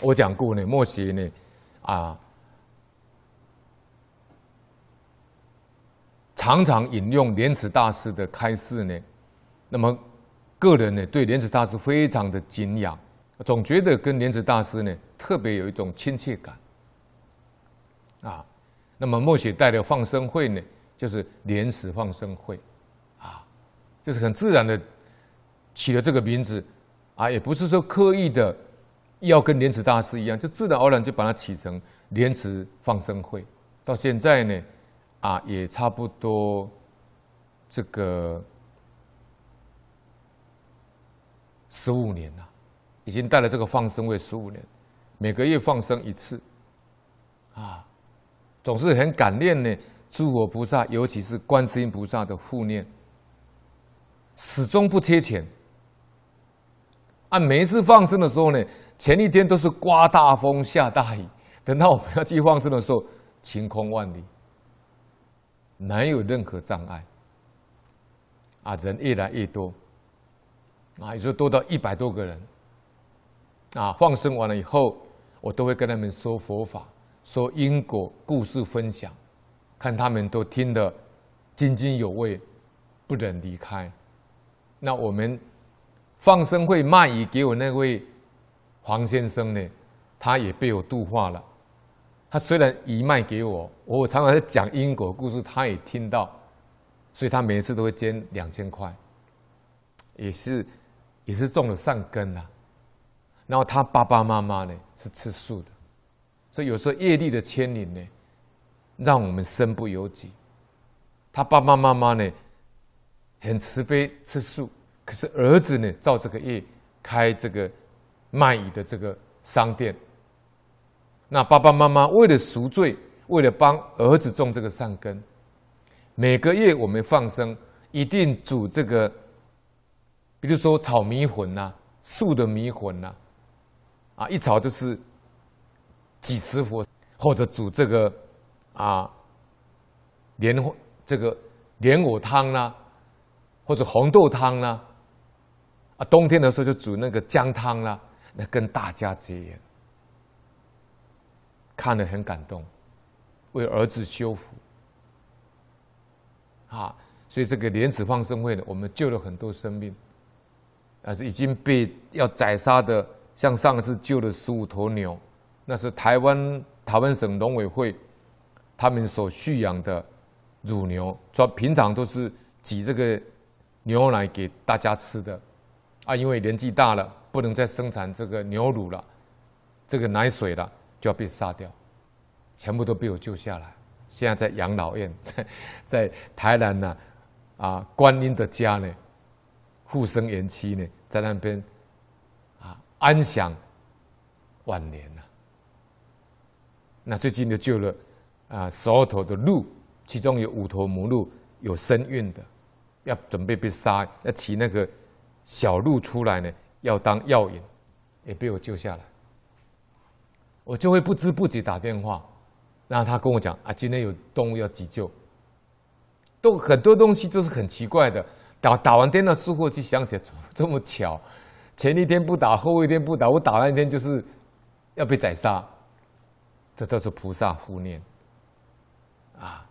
我讲过呢，末学呢，啊，常常引用莲池大师的开示呢。那么，个人呢对莲池大师非常的敬仰，总觉得跟莲池大师呢特别有一种亲切感。啊，那么末学带的放生会呢，就是莲池放生会，啊，就是很自然的起了这个名字，啊，也不是说刻意的。要跟莲池大师一样，就自然而然就把它起成莲池放生会。到现在呢，啊，也差不多这个十五年了，已经带了这个放生会十五年，每个月放生一次，啊，总是很感念呢，诸佛菩萨，尤其是观世音菩萨的护念，始终不缺钱。按每一次放生的时候呢。前一天都是刮大风下大雨，等到我们要去放生的时候，晴空万里，没有任何障碍。啊，人越来越多，啊，有时候多到一百多个人。啊，放生完了以后，我都会跟他们说佛法，说因果故事分享，看他们都听得津津有味，不忍离开。那我们放生会卖鱼给我那位。黄先生呢，他也被我度化了。他虽然移卖给我，我常常在讲因果故事，他也听到，所以他每一次都会捐两千块，也是也是种了善根呐。然后他爸爸妈妈呢是吃素的，所以有时候业力的牵引呢，让我们身不由己。他爸爸妈妈呢很慈悲吃素，可是儿子呢照这个业开这个。卖鱼的这个商店，那爸爸妈妈为了赎罪，为了帮儿子种这个善根，每个月我们放生一定煮这个，比如说炒米粉呐、素的米粉呐、啊，一炒就是几十佛，或者煮这个啊莲这个莲藕汤啦，或者红豆汤啦，啊冬天的时候就煮那个姜汤啦。那跟大家结缘，看了很感动，为儿子修福，啊，所以这个莲池放生会呢，我们救了很多生命，啊，是已经被要宰杀的，像上次救了十五头牛，那是台湾台湾省农委会他们所蓄养的乳牛，说平常都是挤这个牛奶给大家吃的，啊，因为年纪大了。不能再生产这个牛乳了，这个奶水了，就要被杀掉，全部都被我救下来。现在在养老院，在 在台南呢，啊，观音的家呢，护生园区呢，在那边啊安享晚年了。那最近就救了啊十二头的鹿，其中有五头母鹿有身孕的，要准备被杀，要骑那个小鹿出来呢。要当药引，也被我救下来。我就会不知不觉打电话，然后他跟我讲啊，今天有动物要急救，都很多东西都是很奇怪的。打打完电话，术后就想起来，怎么这么巧，前一天不打，后一天不打，我打那一天就是要被宰杀，这都是菩萨护念啊。